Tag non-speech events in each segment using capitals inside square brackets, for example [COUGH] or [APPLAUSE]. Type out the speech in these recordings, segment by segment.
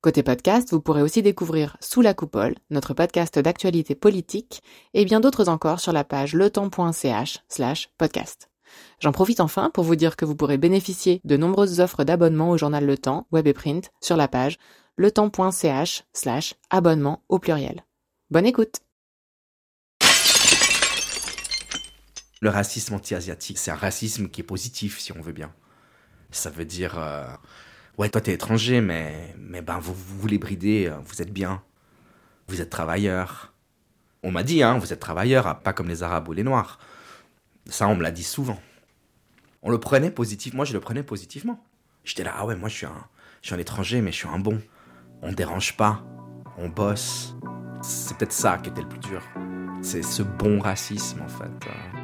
Côté podcast, vous pourrez aussi découvrir Sous la coupole, notre podcast d'actualité politique, et bien d'autres encore sur la page letemps.ch slash podcast. J'en profite enfin pour vous dire que vous pourrez bénéficier de nombreuses offres d'abonnement au journal Le Temps, web et print, sur la page letemps.ch slash abonnement au pluriel. Bonne écoute Le racisme anti-asiatique, c'est un racisme qui est positif, si on veut bien. Ça veut dire... Euh Ouais, toi, t'es étranger, mais, mais ben, vous, vous voulez brider, euh, vous êtes bien. Vous êtes travailleur. On m'a dit, hein, vous êtes travailleur, hein, pas comme les Arabes ou les Noirs. Ça, on me l'a dit souvent. On le prenait positivement, moi je le prenais positivement. J'étais là, ah ouais, moi je suis un, je suis un étranger, mais je suis un bon. On dérange pas, on bosse. C'est peut-être ça qui était le plus dur. C'est ce bon racisme en fait.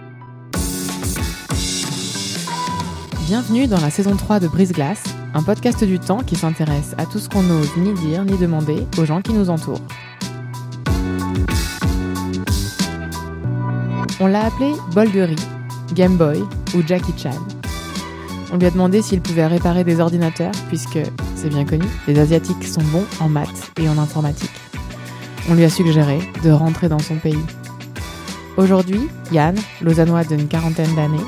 Bienvenue dans la saison 3 de Brise Glace, un podcast du temps qui s'intéresse à tout ce qu'on n'ose ni dire ni demander aux gens qui nous entourent. On l'a appelé bol de riz, Game Boy ou Jackie Chan. On lui a demandé s'il pouvait réparer des ordinateurs, puisque, c'est bien connu, les Asiatiques sont bons en maths et en informatique. On lui a suggéré de rentrer dans son pays. Aujourd'hui, Yann, lausannois d'une quarantaine d'années,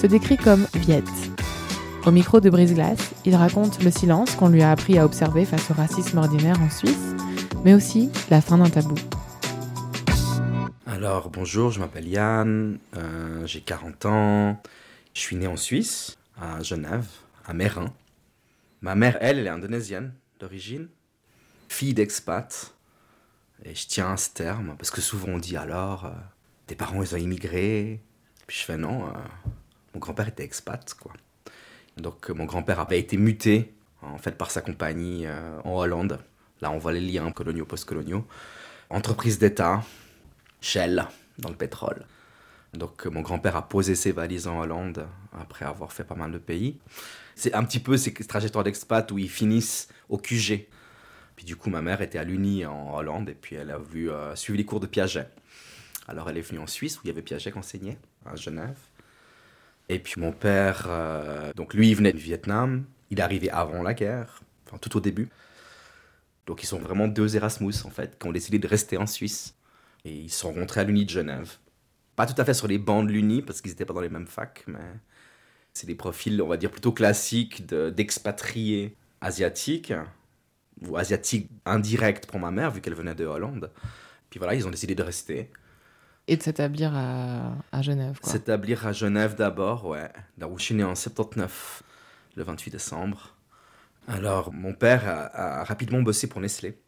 se décrit comme Viet, au micro de Brise-Glace, il raconte le silence qu'on lui a appris à observer face au racisme ordinaire en Suisse, mais aussi la fin d'un tabou. Alors bonjour, je m'appelle Yann, euh, j'ai 40 ans, je suis né en Suisse, à Genève, à Mérin. Ma mère, elle, elle est indonésienne d'origine, fille d'expat, et je tiens à ce terme, parce que souvent on dit alors, euh, tes parents ils ont immigré, puis je fais non, euh, mon grand-père était expat, quoi. Donc euh, mon grand-père avait été muté en fait par sa compagnie euh, en Hollande. Là, on voit les liens coloniaux post-coloniaux. Entreprise d'État, Shell dans le pétrole. Donc euh, mon grand-père a posé ses valises en Hollande après avoir fait pas mal de pays. C'est un petit peu ces trajectoires d'expat où ils finissent au QG. Puis du coup, ma mère était à l'Uni en Hollande et puis elle a vu suivre les cours de Piaget. Alors elle est venue en Suisse où il y avait Piaget qui enseignait à Genève. Et puis mon père, euh, donc lui, il venait du Vietnam. Il est arrivé avant la guerre, enfin tout au début. Donc ils sont vraiment deux Erasmus, en fait, qui ont décidé de rester en Suisse. Et ils sont rentrés à l'Uni de Genève. Pas tout à fait sur les bancs de l'Uni, parce qu'ils n'étaient pas dans les mêmes facs, mais c'est des profils, on va dire, plutôt classiques d'expatriés asiatiques, ou asiatiques indirects pour ma mère, vu qu'elle venait de Hollande. Puis voilà, ils ont décidé de rester. Et de s'établir à, Genève. S'établir à Genève d'abord, ouais. Là où je suis né en 79, le 28 décembre. Alors, mon père a, rapidement bossé pour Nestlé,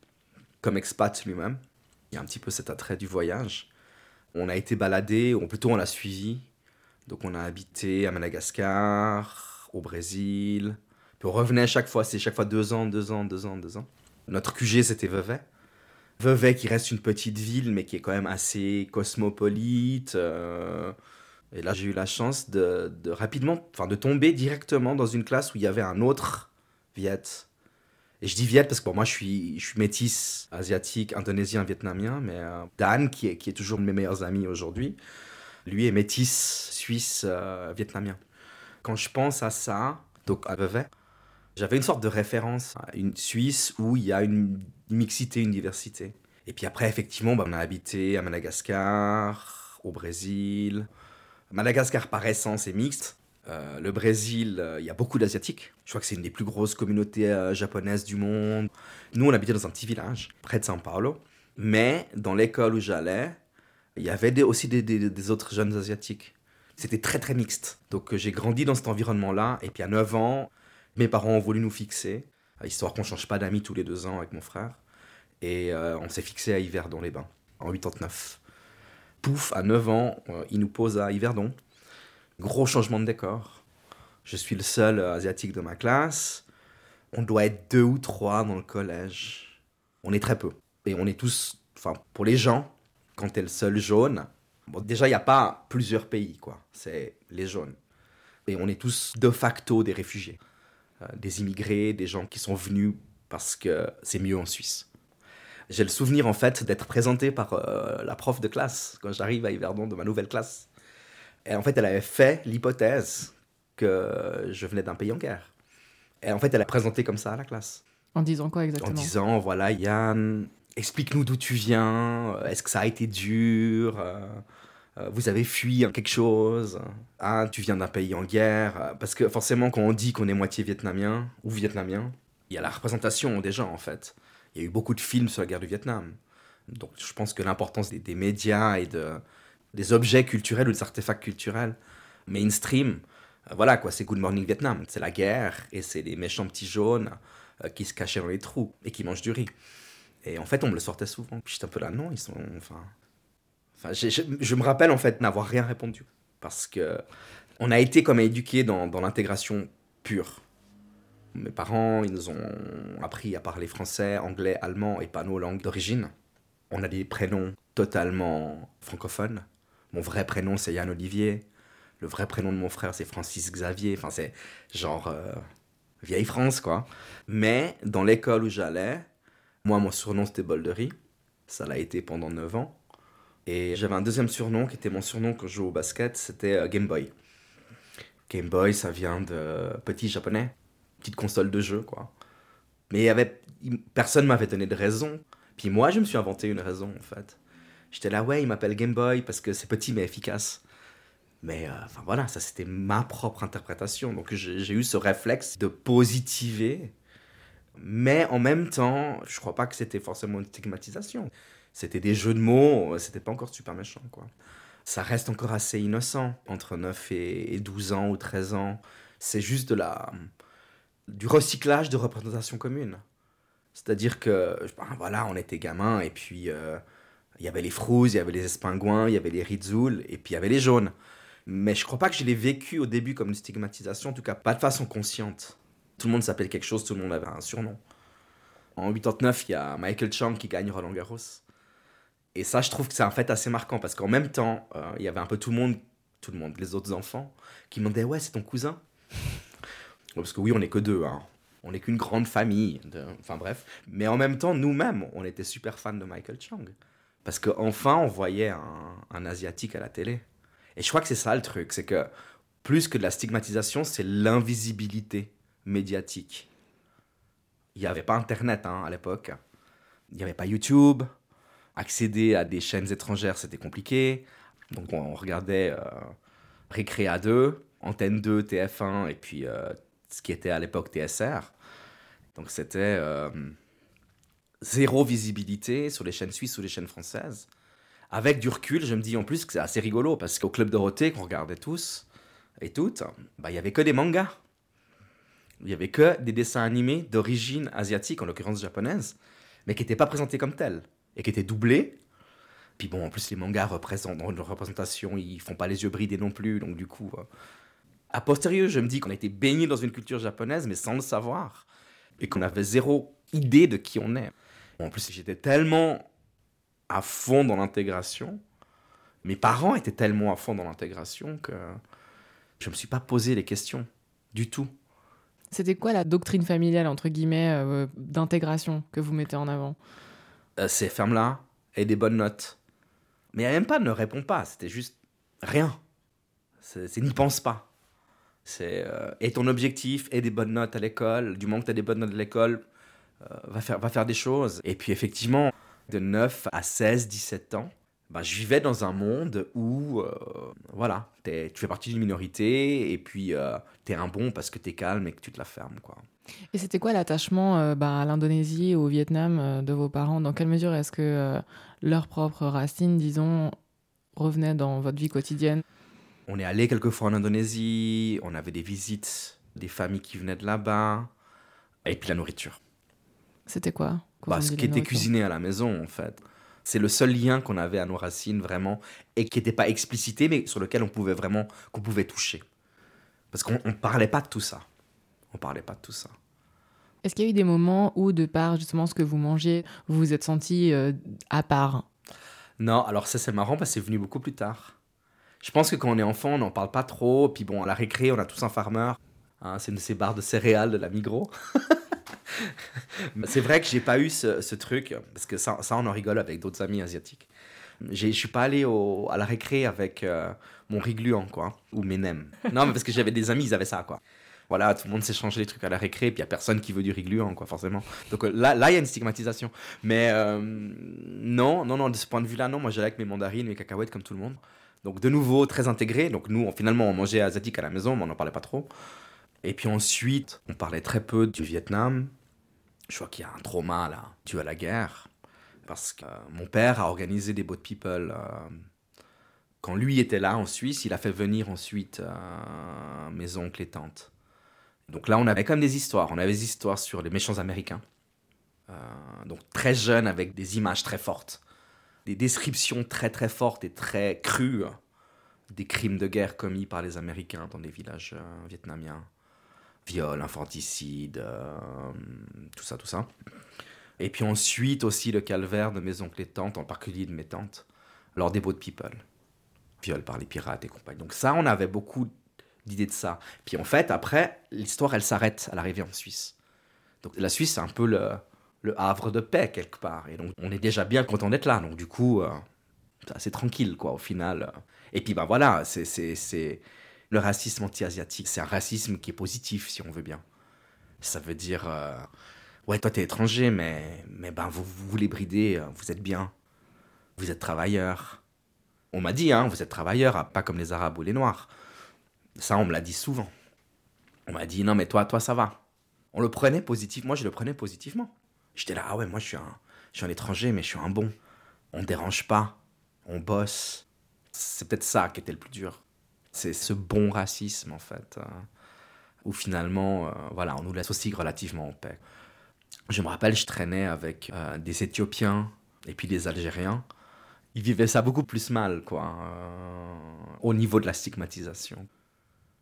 comme expat lui-même. Il y a un petit peu cet attrait du voyage. On a été baladé, ou plutôt on l'a suivi. Donc, on a habité à Madagascar, au Brésil. Puis on revenait chaque fois, c'est chaque fois deux ans, deux ans, deux ans, deux ans. Notre QG, c'était Vevey. Vevey qui reste une petite ville, mais qui est quand même assez cosmopolite. Euh, et là, j'ai eu la chance de, rapidement, enfin, de tomber directement dans une classe où il y avait un autre Viet. Et je dis Viet parce que pour moi, je suis, je suis métis, asiatique, indonésien, vietnamien. Mais euh, Dan, qui est, qui est toujours mes meilleurs amis aujourd'hui, lui est métis, suisse, euh, vietnamien. Quand je pense à ça, donc à Vevey, j'avais une sorte de référence à une Suisse où il y a une mixité, une diversité. Et puis après, effectivement, bah, on a habité à Madagascar, au Brésil. Madagascar, par essence, est mixte. Euh, le Brésil, euh, il y a beaucoup d'Asiatiques. Je crois que c'est une des plus grosses communautés euh, japonaises du monde. Nous, on habitait dans un petit village, près de São Paulo. Mais dans l'école où j'allais, il y avait aussi des, des, autres jeunes Asiatiques. C'était très, très mixte. Donc j'ai grandi dans cet environnement-là. Et puis à 9 ans, mes parents ont voulu nous fixer, histoire qu'on change pas d'amis tous les deux ans avec mon frère. Et euh, on s'est fixé à Yverdon-les-Bains, en 89. Pouf, à 9 ans, euh, il nous pose à Yverdon. Gros changement de décor. Je suis le seul asiatique de ma classe. On doit être deux ou trois dans le collège. On est très peu. Et on est tous, enfin, pour les gens, quand t'es le seul jaune, bon, déjà, il n'y a pas plusieurs pays, quoi. C'est les jaunes. Et on est tous de facto des réfugiés, euh, des immigrés, des gens qui sont venus parce que c'est mieux en Suisse. J'ai le souvenir en fait d'être présenté par euh, la prof de classe quand j'arrive à Yverdon de ma nouvelle classe. Et en fait, elle avait fait l'hypothèse que je venais d'un pays en guerre. Et en fait, elle a présenté comme ça à la classe. En disant quoi exactement? En disant, voilà, Yann, explique-nous d'où tu viens, est-ce que ça a été dur euh, vous avez fui quelque chose, ah, tu viens d'un pays en guerre, parce que forcément quand on dit qu'on est moitié vietnamien ou vietnamien, il y a la représentation des gens en fait. Il y a eu beaucoup de films sur la guerre du Vietnam. Donc je pense que l'importance des, médias et de, des objets culturels ou des artefacts culturels mainstream, euh, voilà quoi, c'est Good Morning Vietnam. C'est la guerre et c'est les méchants petits jaunes euh, qui se cachaient dans les trous et qui mangent du riz. Et en fait, on me le sortait souvent. Puis j'étais un peu là, non, ils sont. Enfin, je, me rappelle en fait n'avoir rien répondu parce que on a été comme éduqués dans, dans l'intégration pure. Mes parents, ils nous ont appris à parler français, anglais, allemand et pas nos langues d'origine. On a des prénoms totalement francophones. Mon vrai prénom, c'est Yann Olivier. Le vrai prénom de mon frère, c'est Francis Xavier. Enfin, c'est genre euh, vieille France, quoi. Mais dans l'école où j'allais, moi, mon surnom, c'était Boldery. Ça l'a été pendant 9 ans. Et j'avais un deuxième surnom qui était mon surnom quand je jouais au basket, c'était euh, Game Boy. Game Boy, ça vient de petit japonais, petite console de jeu, quoi. Mais y avait, personne m'avait donné de raison. Puis moi, je me suis inventé une raison, en fait. J'étais là, ouais, il m'appelle Game Boy parce que c'est petit mais efficace. Mais euh, enfin voilà, ça c'était ma propre interprétation. Donc j'ai eu ce réflexe de positiver. Mais en même temps, je crois pas que c'était forcément une stigmatisation c'était des jeux de mots, c'était pas encore super méchant, quoi. Ça reste encore assez innocent, entre 9 et 12 ans ou 13 ans. C'est juste de la, du recyclage de représentation commune. C'est-à-dire que, ben, voilà, on était gamins, et puis euh, il y avait les frouzes, il y avait les espingouins, il y avait les rizouls, et puis il y avait les jaunes. Mais je crois pas que je l'ai vécu au début comme une stigmatisation, en tout cas pas de façon consciente. Tout le monde s'appelait quelque chose, tout le monde avait un surnom. En 89, il y a Michael Chang qui gagne Roland Garros. Et ça, je trouve que c'est un fait assez marquant parce qu'en même temps, euh, il y avait un peu tout le monde, tout le monde, les autres enfants, qui me demandaient Ouais, c'est ton cousin? Parce que oui, on n'est que deux, hein. on n'est qu'une grande famille. Enfin bref. Mais en même temps, nous-mêmes, on était super fans de Michael Chang. Parce qu'enfin, on voyait un, Asiatique à la télé. Et je crois que c'est ça le truc c'est que plus que de la stigmatisation, c'est l'invisibilité médiatique. Il n'y avait pas Internet hein, à l'époque. Il n'y avait pas YouTube accéder à des chaînes étrangères, c'était compliqué. Donc on regardait euh, Récréa 2, Antenne 2, TF1 et puis euh, ce qui était à l'époque TSR. Donc c'était euh, zéro visibilité sur les chaînes suisses ou les chaînes françaises. Avec du recul, je me dis en plus que c'est assez rigolo parce qu'au Club Dorothée, qu'on regardait tous et toutes, bah, il y avait que des mangas. Il y avait que des dessins animés d'origine asiatique, en l'occurrence japonaise, mais qui n'étaient pas présentés comme tels et qui était doublé. Puis bon, en plus, les mangas représentent, dans leur représentation, ils font pas les yeux bridés non plus, donc du coup. A posteriori, je me dis qu'on a été baigné dans une culture japonaise, mais sans le savoir, et qu'on avait zéro idée de qui on est. en plus, j'étais tellement à fond dans l'intégration, mes parents étaient tellement à fond dans l'intégration que je me suis pas posé les questions du tout. C'était quoi la doctrine familiale, entre guillemets, euh, d'intégration que vous mettez en avant? Euh, c'est ferme-là et des bonnes notes. Mais elle même pas ne répond pas, c'était juste rien. C'est n'y pense pas. C'est euh, et ton objectif et des bonnes notes à l'école. Du moment que tu as des bonnes notes à l'école, euh, va, faire, va faire des choses. Et puis effectivement, de 9 à 16, 17 ans, bah, je vivais dans un monde où, voilà, tu fais partie d'une minorité et puis tu es un bon parce que tu es calme et que tu te la fermes. Quoi. Et c'était quoi l'attachement euh, bah, à l'Indonésie, au Vietnam euh, de vos parents? Dans quelle mesure est-ce que euh, leurs propres racines, disons, revenaient dans votre vie quotidienne? On est allé quelques fois en Indonésie, on avait des visites des familles qui venaient de là-bas, et puis la nourriture. C'était quoi? Bah, Ce qui était cuisiné à la maison, en fait. C'est le seul lien qu'on avait à nos racines, vraiment, et qui n'était pas explicité, mais sur lequel on pouvait vraiment, qu'on pouvait toucher. Parce qu'on ne parlait pas de tout ça. On parlait pas de tout ça. Est-ce qu'il y a eu des moments où, de par justement ce que vous mangez, vous vous êtes senti euh, à part? Non, alors ça c'est marrant parce que c'est venu beaucoup plus tard. Je pense que quand on est enfant, on n'en parle pas trop. Puis bon, à la récré, on a tous un farmer. Hein, c'est une de ces barres de céréales de la Migros. [LAUGHS] c'est vrai que j'ai pas eu ce, truc, parce que ça, ça, on en rigole avec d'autres amis asiatiques. Je suis pas allé à la récré avec euh, mon rigluant, quoi, ou mes nems. Non, mais parce que j'avais des amis, ils avaient ça, quoi. Voilà, tout le monde s'échangeait les trucs à la récré, puis il n'y a personne qui veut du rigluant, quoi, forcément. Donc euh, là, là, il y a une stigmatisation. Mais euh, non, non, non, de ce point de vue-là, non, moi j'allais avec mes mandarines, mes cacahuètes, comme tout le monde. Donc de nouveau, très intégré. Donc nous, finalement, on mangeait asiatique à la maison, mais on n'en parlait pas trop. Et puis ensuite, on parlait très peu du Vietnam. Je vois qu'il y a un trauma là, dû à la guerre. Parce que mon père a organisé des boat people. Euh, quand lui était là en Suisse, il a fait venir ensuite euh, mes oncles et tantes. Donc là, on avait quand même des histoires. On avait des histoires sur les méchants américains. Euh, donc très jeunes avec des images très fortes. Des descriptions très très fortes et très crues des crimes de guerre commis par les Américains dans des villages vietnamiens viol, infanticide, euh, tout ça, tout ça. Et puis ensuite aussi le calvaire de mes oncles et tantes, en particulier de mes tantes, lors des boat people. Viol par les pirates et compagnie. Donc ça, on avait beaucoup d'idées de ça. Puis en fait, après, l'histoire, elle s'arrête à l'arrivée en Suisse. Donc la Suisse, c'est un peu le, le, havre de paix quelque part. Et donc on est déjà bien content d'être là. Donc du coup, euh, c'est assez tranquille, quoi, au final. Et puis ben voilà, c'est le racisme anti-asiatique, c'est un racisme qui est positif, si on veut bien. Ça veut dire, euh, ouais, toi, t'es étranger, mais, mais ben, vous, vous voulez brider, euh, vous êtes bien. Vous êtes travailleur. On m'a dit, hein, vous êtes travailleur, ah, pas comme les Arabes ou les Noirs. Ça, on me l'a dit souvent. On m'a dit, non, mais toi, toi, ça va. On le prenait positivement. Moi, je le prenais positivement. J'étais là, ah ouais, moi, je suis, un, je suis un étranger, mais je suis un bon. On dérange pas. On bosse. C'est peut-être ça qui était le plus dur. C'est ce bon racisme, en fait, euh, où finalement, euh, voilà, on nous laisse aussi relativement en paix. Je me rappelle, je traînais avec euh, des Éthiopiens et puis des Algériens. Ils vivaient ça beaucoup plus mal, quoi, au niveau de la stigmatisation.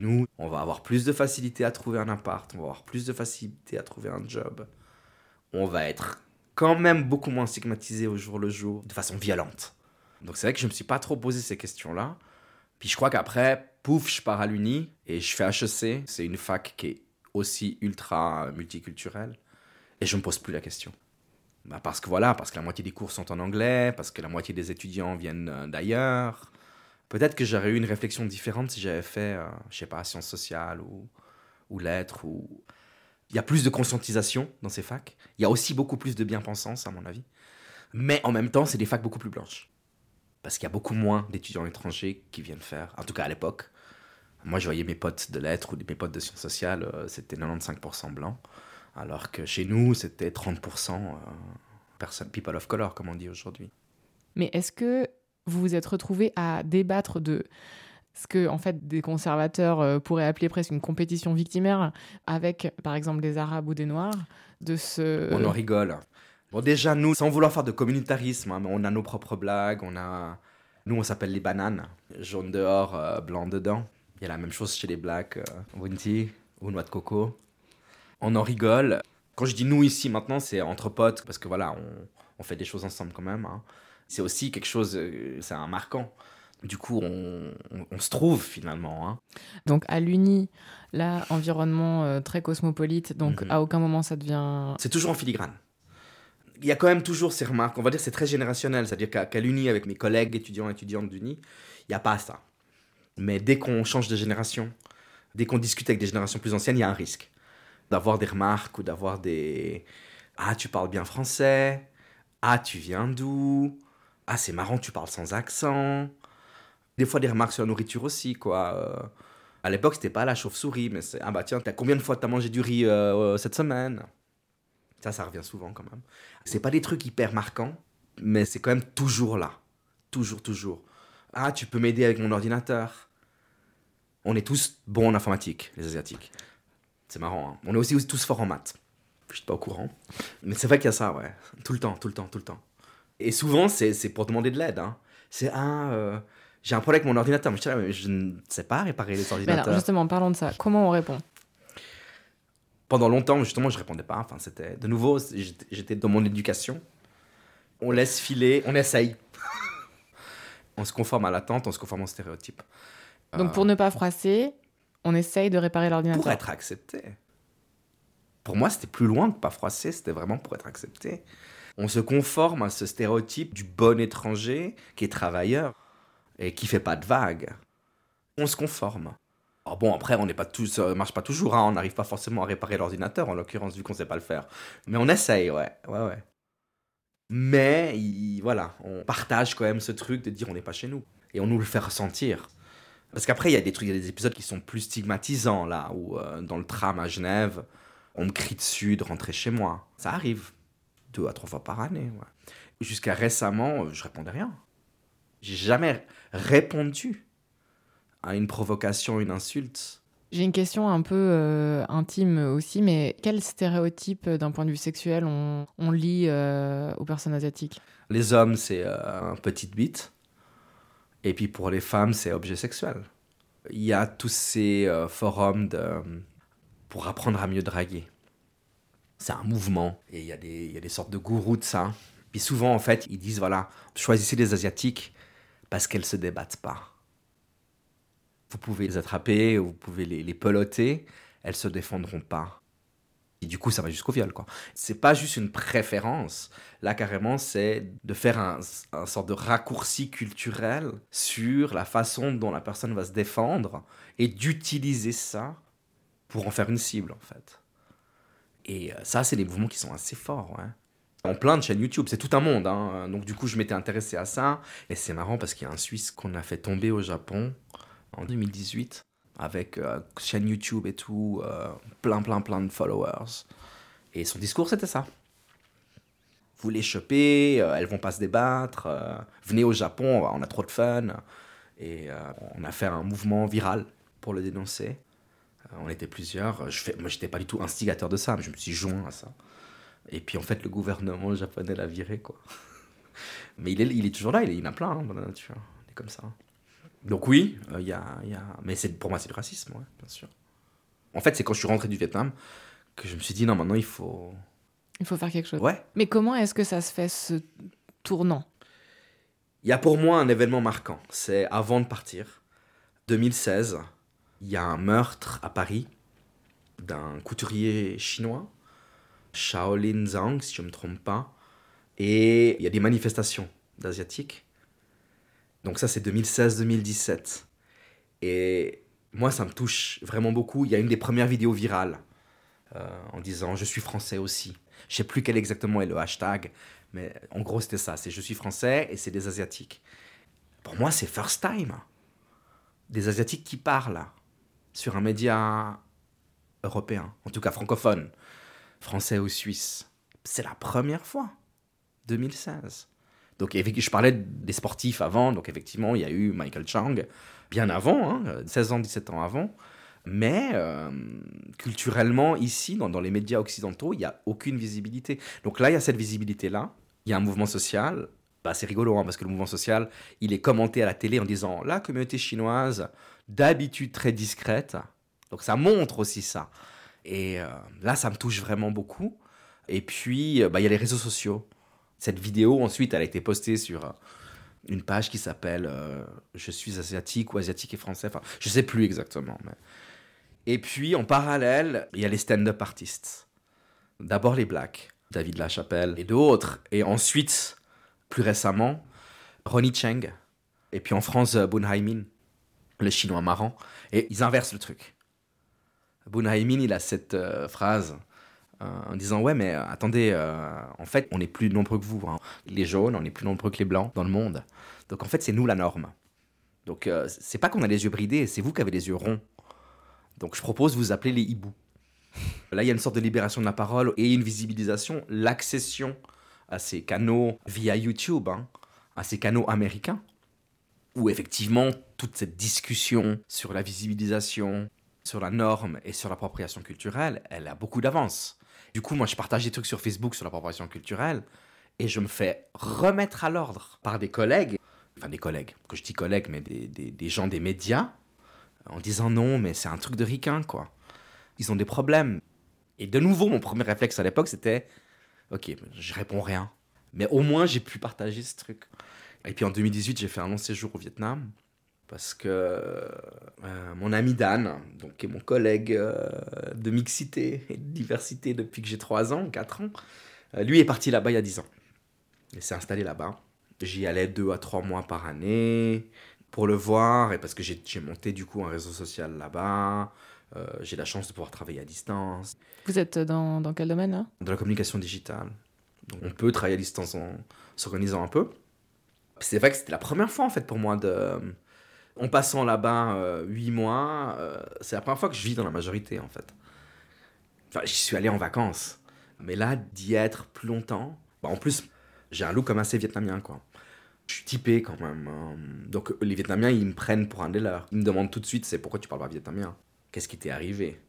Nous, on va avoir plus de facilité à trouver un appart, on va avoir plus de facilité à trouver un job. On va être quand même beaucoup moins stigmatisé au jour le jour, de façon violente. Donc c'est vrai que je ne me suis pas trop posé ces questions-là. Puis je crois qu'après, pouf, je pars à l'Uni et je fais HEC. C'est une fac qui est aussi ultra multiculturelle. Et je ne me pose plus la question. Bah parce que voilà, parce que la moitié des cours sont en anglais, parce que la moitié des étudiants viennent euh, d'ailleurs. Peut-être que j'aurais eu une réflexion différente si j'avais fait, euh, je sais pas, sciences sociales ou, ou lettres. Ou... Il y a plus de conscientisation dans ces facs. Il y a aussi beaucoup plus de bien-pensance, à mon avis. Mais en même temps, c'est des facs beaucoup plus blanches parce qu'il y a beaucoup moins d'étudiants étrangers qui viennent faire, en tout cas à l'époque. Moi, je voyais mes potes de lettres ou mes potes de sciences sociales, euh, c'était 95% blancs, alors que chez nous, c'était 30% euh, people of color, comme on dit aujourd'hui. Mais est-ce que vous vous êtes retrouvé à débattre de ce que en fait des conservateurs euh, pourraient appeler presque une compétition victimaire avec par exemple des arabes ou des noirs de ce on en rigole Bon, déjà, nous, sans vouloir faire de communautarisme, hein, on a nos propres blagues, on a... Nous, on s'appelle les bananes, jaune dehors, euh, blanc dedans. Il y a la même chose chez les blacks, euh, ou noix de coco. On en rigole. Quand je dis nous ici maintenant, c'est entre potes, parce que voilà, on, on fait des choses ensemble quand même. Hein. C'est aussi quelque chose, euh, c'est un marquant. Du coup, on, on, se trouve finalement. Hein. Donc à l'Uni, là, environnement euh, très cosmopolite, donc mhm. à aucun moment ça devient... C'est toujours en filigrane il y a quand même toujours ces remarques. On va dire c'est très générationnel. C'est-à-dire qu'à l'Uni, avec mes collègues étudiants et étudiantes d'Uni, il n'y a pas ça. Mais dès qu'on change de génération, dès qu'on discute avec des générations plus anciennes, il y a un risque d'avoir des remarques ou d'avoir des Ah, tu parles bien français. Ah, tu viens d'où Ah, c'est marrant, tu parles sans accent. Des fois, des remarques sur la nourriture aussi, quoi. Euh, à l'époque, c'était pas la chauve-souris, mais c'est Ah, bah tiens, t'as combien de fois t'as mangé du riz euh, cette semaine? Ça, ça revient souvent quand même. C'est pas des trucs hyper marquants, mais c'est quand même toujours là. Toujours, toujours. Ah, tu peux m'aider avec mon ordinateur. On est tous bons en informatique, les Asiatiques. C'est marrant. Hein. On est aussi, tous forts en maths. Je suis pas au courant. Mais c'est vrai qu'il y a ça, ouais. Tout le temps, tout le temps, tout le temps. Et souvent, c'est pour demander de l'aide. Hein. C'est, ah, euh, j'ai un problème avec mon ordinateur. Mais je, ne sais pas réparer les ordinateurs. alors, justement, parlons de ça. Comment on répond? Pendant longtemps, justement, je répondais pas. Enfin, c'était de nouveau, j'étais dans mon éducation. On laisse filer, on essaye. [LAUGHS] On se conforme à l'attente, on se conforme au stéréotype. Donc pour ne pas froisser, on essaye de réparer l'ordinateur. Pour être accepté. Pour moi, c'était plus loin que pas froisser, c'était vraiment pour être accepté. On se conforme à ce stéréotype du bon étranger qui est travailleur et qui fait pas de vagues. On se conforme. Bon, après, on n'est pas tous, ça marche pas toujours, hein, on n'arrive pas forcément à réparer l'ordinateur, en l'occurrence, vu qu'on sait pas le faire. Mais on essaye, ouais, ouais, ouais. Mais, il- voilà, on partage quand même ce truc de dire on n'est pas chez nous. Et on nous le fait ressentir. Parce qu'après, il y a des trucs, il y a des épisodes qui sont plus stigmatisants, là, où euh, dans le tram à Genève, on me crie dessus de rentrer chez moi. Ça arrive. Deux à trois fois par année, ouais. Jusqu'à récemment, euh, je répondais rien. J'ai jamais répondu à une provocation, une insulte. J'ai une question un peu euh, intime aussi, mais quel stéréotype euh, d'un point de vue sexuel on, on lit euh, aux personnes asiatiques? Les hommes, c'est euh, un petite bite. Et puis pour les femmes, c'est objet sexuel. Il y a tous ces forums de, pour apprendre à mieux draguer. C'est un mouvement. Et il y, a des, il y a des sortes de gourous de ça. Puis souvent, en fait, ils disent voilà, choisissez les Asiatiques parce qu'elles se débattent pas. Vous pouvez les attraper, vous pouvez les, peloter, elles se défendront pas. Et du coup, ça va jusqu'au viol, quoi. C'est pas juste une préférence. Là, carrément, c'est de faire un, un sorte de raccourci culturel sur la façon dont la personne va se défendre et d'utiliser ça pour en faire une cible, en fait. Et euh, ça, c'est des mouvements qui sont assez forts, ouais. En plein de chaînes YouTube, c'est tout un monde. hein. Donc, du coup, je m'étais intéressé à ça. Et c'est marrant parce qu'il y a un Suisse qu'on a fait tomber au Japon en 2018 avec euh, chaîne YouTube et tout, euh, plein, plein, plein de followers. Et son discours, c'était ça. Vous les chopez, euh, elles vont pas se débattre, euh, venez au Japon, on a trop de fun. Et on a fait un mouvement viral pour le dénoncer. On était plusieurs. Je fais, moi, j'étais pas du tout instigateur de ça, mais je me suis joint à ça. Et puis, en fait, le gouvernement japonais l'a viré, quoi. [LAUGHS] Mais il est, il est toujours là, il, est- il en a plein hein, dans la nature. Il est comme ça. Donc oui, euh, il y, a, y a... Mais c'est, pour moi, c'est du racisme, ouais, bien sûr. En fait, c'est quand je suis rentré du Vietnam que je me suis dit, non, maintenant, il faut... Il faut faire quelque chose. Ouais. Mais comment est-ce que ça se fait ce tournant? Il y a pour moi un événement marquant. C'est avant de partir, 2016, il y a un meurtre à Paris d'un couturier chinois, Shaolin Zhang, si je ne me trompe pas. Et il y a des manifestations d'Asiatiques. Donc ça, c'est 2016-2017. Et moi, ça me touche vraiment beaucoup. Il y a une des premières vidéos virales euh, en disant « Je suis français aussi ». Je sais plus quel exactement est le hashtag, mais en gros, c'était ça. C'est « Je suis français » et c'est des Asiatiques. Pour moi, c'est first time. Des Asiatiques qui parlent sur un média européen, en tout cas francophone, français ou suisse. C'est la première fois. 2016. Donc, je parlais des sportifs avant, donc effectivement, il y a eu Michael Chang bien avant, hein, 16 ans, 17 ans avant. Mais euh, culturellement, ici, dans, dans les médias occidentaux, il n'y a aucune visibilité. Donc là, il y a cette visibilité-là. Il y a un mouvement social. Bah, c'est rigolo, hein, parce que le mouvement social, il est commenté à la télé en disant la communauté chinoise, d'habitude très discrète. Donc ça montre aussi ça. Et euh, là, ça me touche vraiment beaucoup. Et puis, euh, bah, il y a les réseaux sociaux. Cette vidéo, ensuite, elle a été postée sur euh, une page qui s'appelle Je suis asiatique ou asiatique et français. Enfin, je sais plus exactement. mais- Et puis, en parallèle, il y a les stand-up artistes. D'abord les Blacks, David Lachapelle et d'autres. Et ensuite, plus récemment, Ronnie Cheng. Et puis en France, Boon Hai-min, le chinois marrant. Et ils inversent le truc. Boon Hai-min, il a cette euh, phrase euh, en disant Ouais, mais euh, attendez, en fait, on est plus nombreux que vous. hein. Les jaunes, on est plus nombreux que les blancs dans le monde. Donc en fait, c'est nous la norme. Donc c'est pas qu'on a les yeux bridés, c'est vous qui avez les yeux ronds. Donc je propose de vous appeler les hiboux. [LAUGHS] Là, il y a une sorte de libération de la parole et une visibilisation, l'accession à ces canaux via YouTube, hein, à ces canaux américains, où effectivement toute cette discussion sur la visibilisation, sur la norme et sur l'appropriation culturelle, elle a beaucoup d'avance. Du coup, moi, je partage des trucs sur Facebook sur l'appropriation culturelle et je me fais remettre à l'ordre par des collègues, enfin des collègues, que je dis collègues, mais des, gens des médias, en disant non, mais c'est un truc de ricain, quoi. Ils ont des problèmes. Et de nouveau, mon premier réflexe à l'époque, c'était ok, je réponds rien. Mais au moins, j'ai pu partager ce truc. Et puis en 2018, j'ai fait un long séjour au Vietnam parce que euh, mon ami Dan, donc, qui est mon collègue euh, de mixité et de diversité depuis que j'ai 3 ans, 4 ans, euh, lui est parti là-bas il y a 10 ans. Il s'est installé là-bas. J'y allais 2 à 3 mois par année pour le voir et parce que j'ai monté du coup un réseau social là-bas. j'ai la chance de pouvoir travailler à distance. Vous êtes dans, dans quel domaine là? Dans la communication digitale. Donc on peut travailler à distance en s'organisant un peu. C'est vrai que c'était la première fois en fait pour moi de en passant là-bas euh, huit mois, euh, c'est la première fois que je vis dans la majorité, en fait. Enfin, j'y suis allé en vacances. Mais là, d'y être plus longtemps... Bah, en plus, j'ai un look comme assez vietnamien, quoi. Je suis typé, quand même. Hein. Donc, les Vietnamiens, ils me prennent pour un des leurs. Ils me demandent tout de suite, c'est pourquoi tu parles pas vietnamien? Qu'est-ce qui t'est arrivé?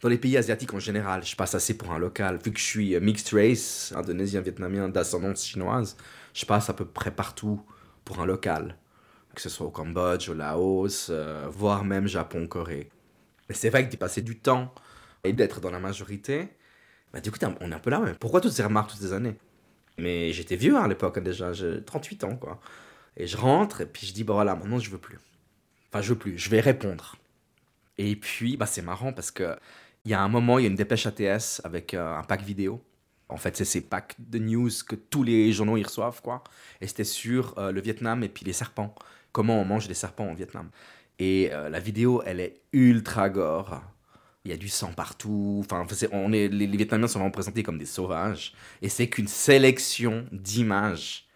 Dans les pays asiatiques en général, je passe assez pour un local. Vu que je suis euh, mixed race, indonésien, vietnamien, d'ascendance chinoise, je passe à peu près partout pour un local que ce soit au Cambodge, au Laos, euh, voire même Japon, Corée. Mais c'est vrai que d'y passer du temps et d'être dans la majorité, bah du coup, on est un peu là, mais pourquoi toutes ces remarques toutes ces années? Mais j'étais vieux hein, à l'époque déjà, j'ai 38 ans, quoi. Et je rentre, et puis je dis, bah voilà, maintenant je veux plus. Enfin, je veux plus, je vais répondre. Et puis, bah c'est marrant parce que il y a un moment, il y a une dépêche ATS avec euh, un pack vidéo. En fait, c'est ces packs de news que tous les journaux y reçoivent, quoi. Et c'était sur euh, le Vietnam et puis les serpents comment on mange des serpents au Vietnam. Et euh, la vidéo, elle est ultra gore. Il y a du sang partout. Enfin, on est, les, Vietnamiens sont vraiment présentés comme des sauvages. Et c'est qu'une sélection d'images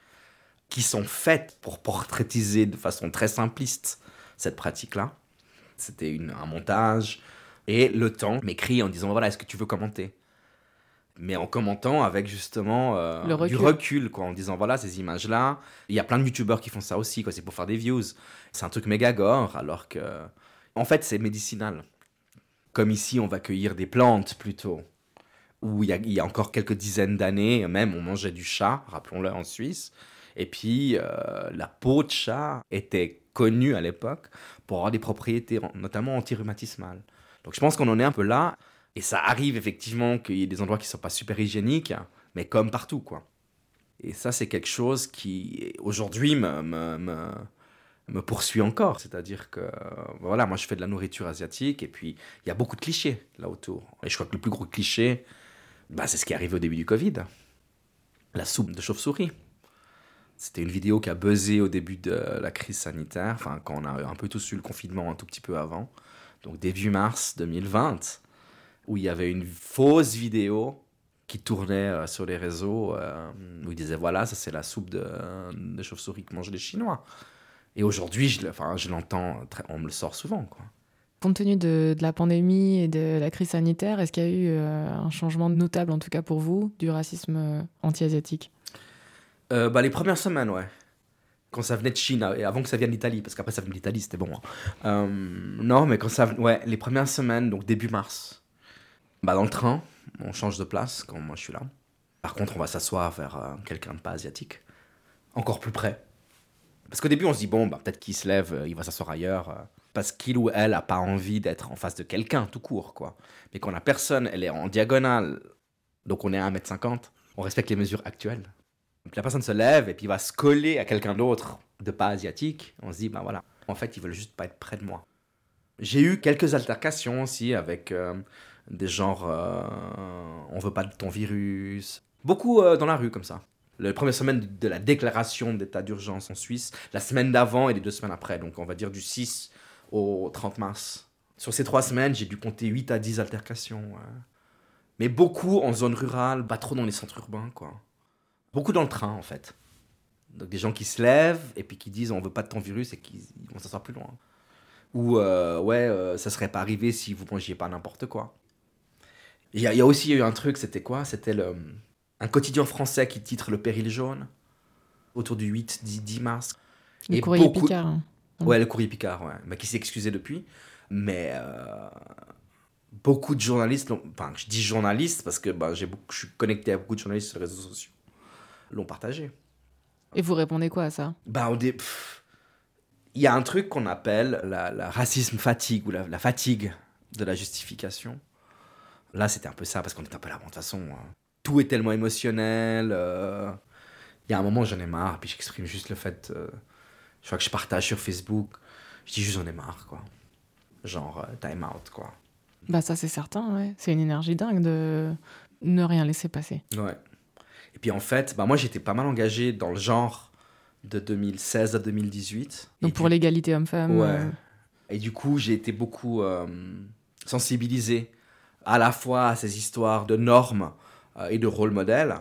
qui sont faites pour portraitiser de façon très simpliste cette pratique-là. C'était un montage. Et le temps m'écrit en disant voilà, est-ce que tu veux commenter? Mais en commentant avec justement euh, du recul, quoi, en disant voilà ces images là il y a plein de youtubeurs qui font ça aussi quoi c'est pour faire des views. C'est un truc méga gore alors que en fait c'est médicinal. Comme ici on va cueillir des plantes plutôt. Où il y a, il y a encore quelques dizaines d'années même on mangeait du chat rappelons-le en Suisse. Et puis euh, la peau de chat était connue à l'époque pour avoir des propriétés notamment anti-rhumatismales. Donc je pense qu'on en est un peu là et ça arrive effectivement qu'il y ait des endroits qui ne sont pas super hygiéniques, mais comme partout, quoi. Et ça, c'est quelque chose qui, aujourd'hui, me, me, me, poursuit encore. C'est-à-dire que, voilà, moi, je fais de la nourriture asiatique, et puis, il y a beaucoup de clichés là autour. Et je crois que le plus gros cliché, bah, c'est ce qui est arrivé au début du Covid. La soupe de chauve-souris. C'était une vidéo qui a buzzé au début de la crise sanitaire, enfin, quand on a un peu tous eu le confinement un tout petit peu avant. Donc, début mars 2020 où il y avait une fausse vidéo qui tournait euh, sur les réseaux euh, où il disait voilà, ça c'est la soupe de, de chauve-souris que mangent les Chinois. Et aujourd'hui, je, enfin, je l'entends, on me le sort souvent. Quoi. Compte tenu de, de, la pandémie et de la crise sanitaire, est-ce qu'il y a eu euh, un changement notable, en tout cas pour vous, du racisme anti-asiatique? Bah, Les premières semaines, ouais. Quand ça venait de Chine, et avant que ça vienne d'Italie, parce qu'après ça venait d'Italie, c'était bon. Hein. non, mais quand ça. Ouais, les premières semaines, donc début mars, bah, dans le train, on change de place quand moi je suis là. Par contre, on va s'asseoir vers euh, quelqu'un de pas asiatique. Encore plus près. Parce qu'au début, on se dit, bon, bah, peut-être qu'il se lève, euh, il va s'asseoir ailleurs. Euh, parce qu'il ou elle a pas envie d'être en face de quelqu'un, tout court, quoi. Mais quand la personne, elle est en diagonale, donc on est à 1m50, on respecte les mesures actuelles. Donc la personne se lève et puis va se coller à quelqu'un d'autre de pas asiatique. On se dit, bah voilà, en fait, ils veulent juste pas être près de moi. J'ai eu quelques altercations aussi avec des genres euh, on veut pas de ton virus. Beaucoup euh, dans la rue comme ça. La première semaine de la déclaration d'état d'urgence en Suisse, la semaine d'avant et les deux semaines après, donc on va dire du 6 au 30 mars. Sur ces trois semaines, j'ai dû compter 8 à 10 altercations. Mais beaucoup en zone rurale, pas trop dans les centres urbains, quoi. Beaucoup dans le train, en fait. Donc des gens qui se lèvent et puis qui disent on veut pas de ton virus et qui vont s'asseoir plus loin. Ou euh, ouais, ça serait pas arrivé si vous mangiez pas n'importe quoi. Il y, a aussi eu un truc, c'était quoi? C'était un quotidien français qui titre Le Péril jaune, autour du 8-10 mars. Le courrier Picard. Hein. Ouais, le courrier Picard, ouais. Mais qui s'est excusé depuis. Mais euh, beaucoup de journalistes, enfin, je dis journalistes parce que bah, j'ai beaucoup, je suis connecté à beaucoup de journalistes sur les réseaux sociaux, l'ont partagé. Et vous répondez quoi à ça? Bah, il y a un truc qu'on appelle la, racisme fatigue ou la, la, fatigue de la justification. Là, c'était un peu ça, parce qu'on était un peu là, de toute façon, euh, tout est tellement émotionnel, euh, Il y a un moment, j'en ai marre, puis j'exprime juste le fait. euh, je vois que je partage sur Facebook, je dis juste j'en ai marre, quoi. Genre, euh, time out, quoi. Bah ça c'est certain, ouais. C'est une énergie dingue de ne rien laisser passer. Ouais. Et puis en fait, bah, moi j'étais pas mal engagé dans le genre de 2016 à 2018. Donc pour l'égalité homme-femme. Ouais. euh, Et du coup, j'ai été beaucoup sensibilisé à la fois ces histoires de normes euh, et de rôle modèles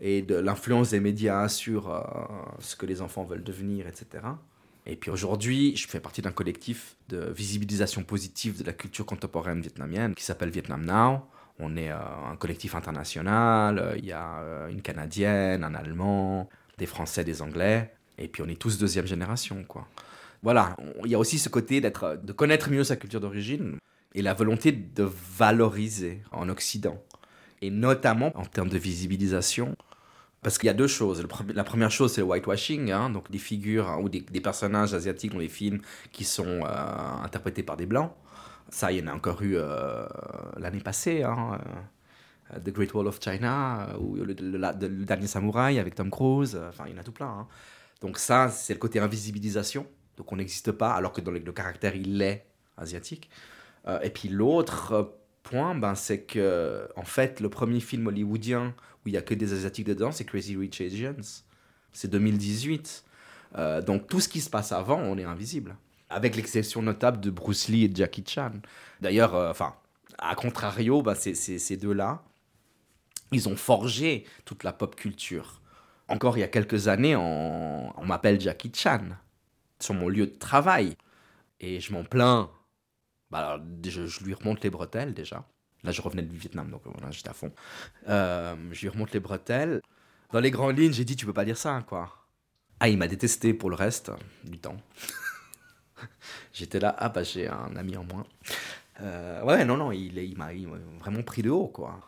et de l'influence des médias sur euh, ce que les enfants veulent devenir, etc. Et puis aujourd'hui, je fais partie d'un collectif de visibilisation positive de la culture contemporaine vietnamienne qui s'appelle Vietnam Now. On est euh, un collectif international, il y a une Canadienne, un Allemand, des Français, des Anglais, et puis on est tous deuxième génération, quoi. Voilà, il y a aussi ce côté de connaître mieux sa culture d'origine et la volonté de valoriser en Occident, et notamment en termes de visibilisation. Parce qu'il y a deux choses. La première chose, c'est le whitewashing, hein, donc des figures hein, ou des, personnages asiatiques dans les films qui sont euh, interprétés par des blancs. Ça, il y en a encore eu euh, l'année passée, hein, euh, The Great Wall of China, ou le, le- le dernier samouraï avec Tom Cruise, enfin, il y en a tout plein. Donc ça, c'est le côté invisibilisation. Donc on n'existe pas, alors que dans le caractère, il est asiatique. Euh, et puis l'autre euh, point, ben, c'est que, en fait, le premier film hollywoodien où il y a que des asiatiques dedans, c'est Crazy Rich Asians. C'est 2018. Euh, donc tout ce qui se passe avant, on est invisible. Avec l'exception notable de Bruce Lee et Jackie Chan. D'ailleurs, enfin, à contrario, ben, c'est- c'est- ces deux-là, ils ont forgé toute la pop culture. Encore il y a quelques années, on m'appelle Jackie Chan sur mon lieu de travail. Et je m'en plains. Bah alors, je, lui remonte les bretelles déjà. Là, je revenais du Vietnam, donc voilà, j'étais à fond. Euh, je lui remonte les bretelles. Dans les grandes lignes, j'ai dit, tu peux pas dire ça, quoi. Ah, il m'a détesté pour le reste du temps. [LAUGHS] J'étais là, ah bah j'ai un ami en moins. Euh, ouais, non, non, il, il m'a vraiment pris de haut, quoi.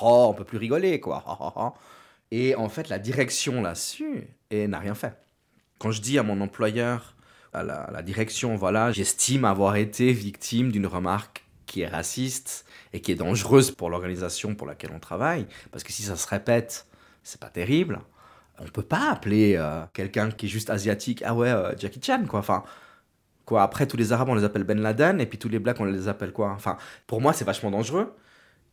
Oh, on peut plus rigoler, quoi. Et en fait, la direction là-dessus, n'a rien fait. Quand je dis à mon employeur, à la, direction, voilà, j'estime avoir été victime d'une remarque qui est raciste et qui est dangereuse pour l'organisation pour laquelle on travaille, parce que si ça se répète, c'est pas terrible. On peut pas appeler euh, quelqu'un qui est juste asiatique, ah ouais, euh, Jackie Chan, quoi. Enfin, quoi. Après, tous les Arabes, on les appelle Ben Laden, et puis tous les Blacks, on les appelle quoi? Enfin, pour moi, c'est vachement dangereux.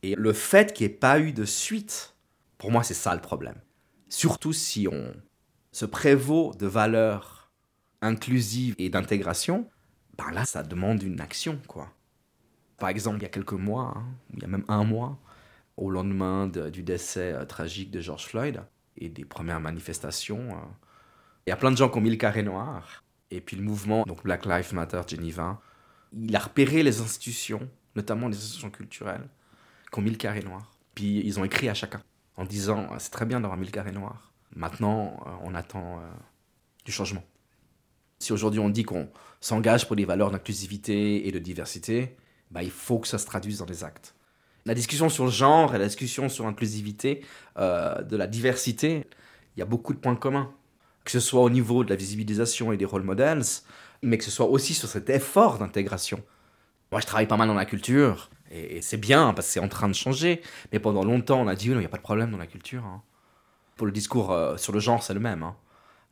Et le fait qu'il n'y ait pas eu de suite, pour moi, c'est ça le problème. Surtout si on se prévaut de valeurs inclusives et d'intégration, ben là, ça demande une action, quoi. Par exemple, il y a quelques mois, hein, il y a même un mois, au lendemain de- du décès euh, tragique de George Floyd et des premières manifestations, euh, il y a plein de gens qui ont mis le carré noir. Et puis le mouvement, donc Black Lives Matter Geneva, il a repéré les institutions, notamment les institutions culturelles, qui ont mis le carré noir. Puis ils ont écrit à chacun en disant euh, c'est très bien d'avoir mis le carré noir. Maintenant, on attend du changement. Si aujourd'hui on dit qu'on s'engage pour des valeurs d'inclusivité et de diversité, bah, il faut que ça se traduise dans les actes. La discussion sur le genre et la discussion sur l'inclusivité, euh, de la diversité, il y a beaucoup de points communs. Que ce soit au niveau de la visibilisation et des role models, mais que ce soit aussi sur cet effort d'intégration. Moi, je travaille pas mal dans la culture, et, et c'est bien parce que c'est en train de changer. Mais pendant longtemps, on a dit, oui, non, il n'y a pas de problème dans la culture. hein. Pour le discours euh, sur le genre, c'est le même. hein.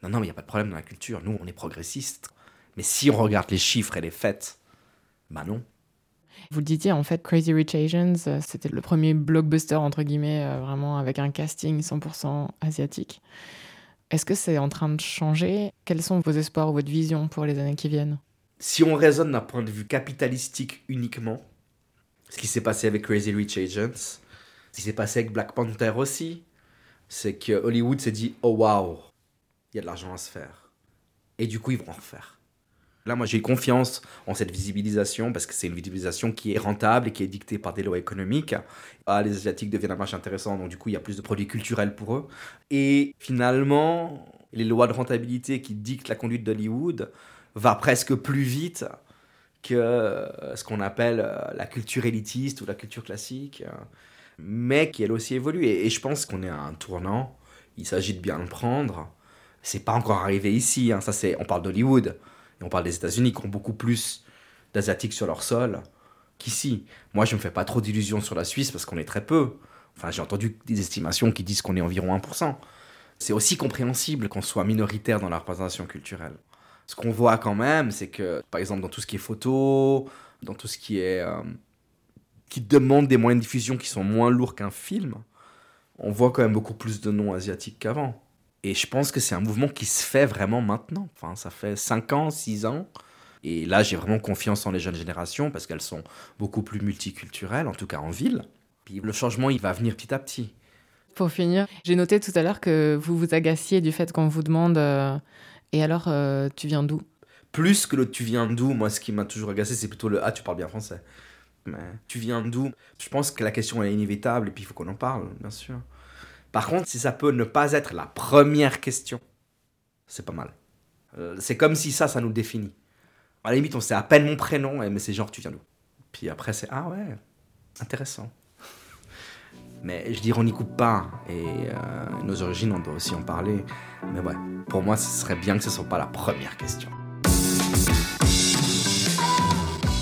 Non, non, mais il n'y a pas de problème dans la culture. Nous, on est progressistes. Mais si on regarde les chiffres et les faits, bah non. Vous le disiez, en fait, Crazy Rich Asians, euh, c'était le premier blockbuster, entre guillemets, euh, vraiment avec un casting 100% asiatique. Est-ce que c'est en train de changer? Quels sont vos espoirs ou votre vision pour les années qui viennent? Si on raisonne d'un point de vue capitalistique uniquement, ce qui s'est passé avec Crazy Rich Agents, ce qui s'est passé avec Black Panther aussi, c'est que Hollywood s'est dit oh waouh, il y a de l'argent à se faire. Et du coup, ils vont en refaire. Là, moi, j'ai confiance en cette visibilisation parce que c'est une visibilisation qui est rentable et qui est dictée par des lois économiques. Ah, les Asiatiques deviennent un marché intéressant, donc du coup, il y a plus de produits culturels pour eux. Et finalement, les lois de rentabilité qui dictent la conduite d'Hollywood va presque plus vite que ce qu'on appelle euh, la culture élitiste ou la culture classique, euh, mais qui elle aussi évolue. Et je pense qu'on est à un tournant. Il s'agit de bien le prendre. C'est pas encore arrivé ici. hein. Ça, c'est, on parle d'Hollywood et on parle des États-Unis qui ont beaucoup plus d'asiatiques sur leur sol qu'ici. Moi, je me fais pas trop d'illusions sur la Suisse parce qu'on est très peu. Enfin, j'ai entendu des estimations qui disent qu'on est environ 1%. c'est aussi compréhensible qu'on soit minoritaire dans la représentation culturelle. Ce qu'on voit quand même, c'est que, par exemple, dans tout ce qui est photo, dans tout ce qui est. Euh, qui demande des moyens de diffusion qui sont moins lourds qu'un film, on voit quand même beaucoup plus de noms asiatiques qu'avant. Et je pense que c'est un mouvement qui se fait vraiment maintenant. Enfin, ça fait 5 ans, 6 ans. Et là, j'ai vraiment confiance en les jeunes générations parce qu'elles sont beaucoup plus multiculturelles, en tout cas en ville. Puis le changement, il va venir petit à petit. Pour finir, j'ai noté tout à l'heure que vous vous agaciez du fait qu'on vous demande euh, Et alors, euh, tu viens d'où? Plus que le tu viens d'où, moi, ce qui m'a toujours agacé, c'est plutôt le Ah, tu parles bien français. Mais tu viens d'où? Je pense que la question est inévitable et puis il faut qu'on en parle, bien sûr. Par contre, si ça peut ne pas être la première question, c'est pas mal. Euh, c'est comme si ça, ça nous définit. À la limite, on sait à peine mon prénom, mais c'est genre tu viens d'où? Puis après, c'est Ah ouais, intéressant. Mais je dirais, on n'y coupe pas. Et euh, nos origines, on doit aussi en parler. Mais ouais, pour moi, ce serait bien que ce ne soit pas la première question.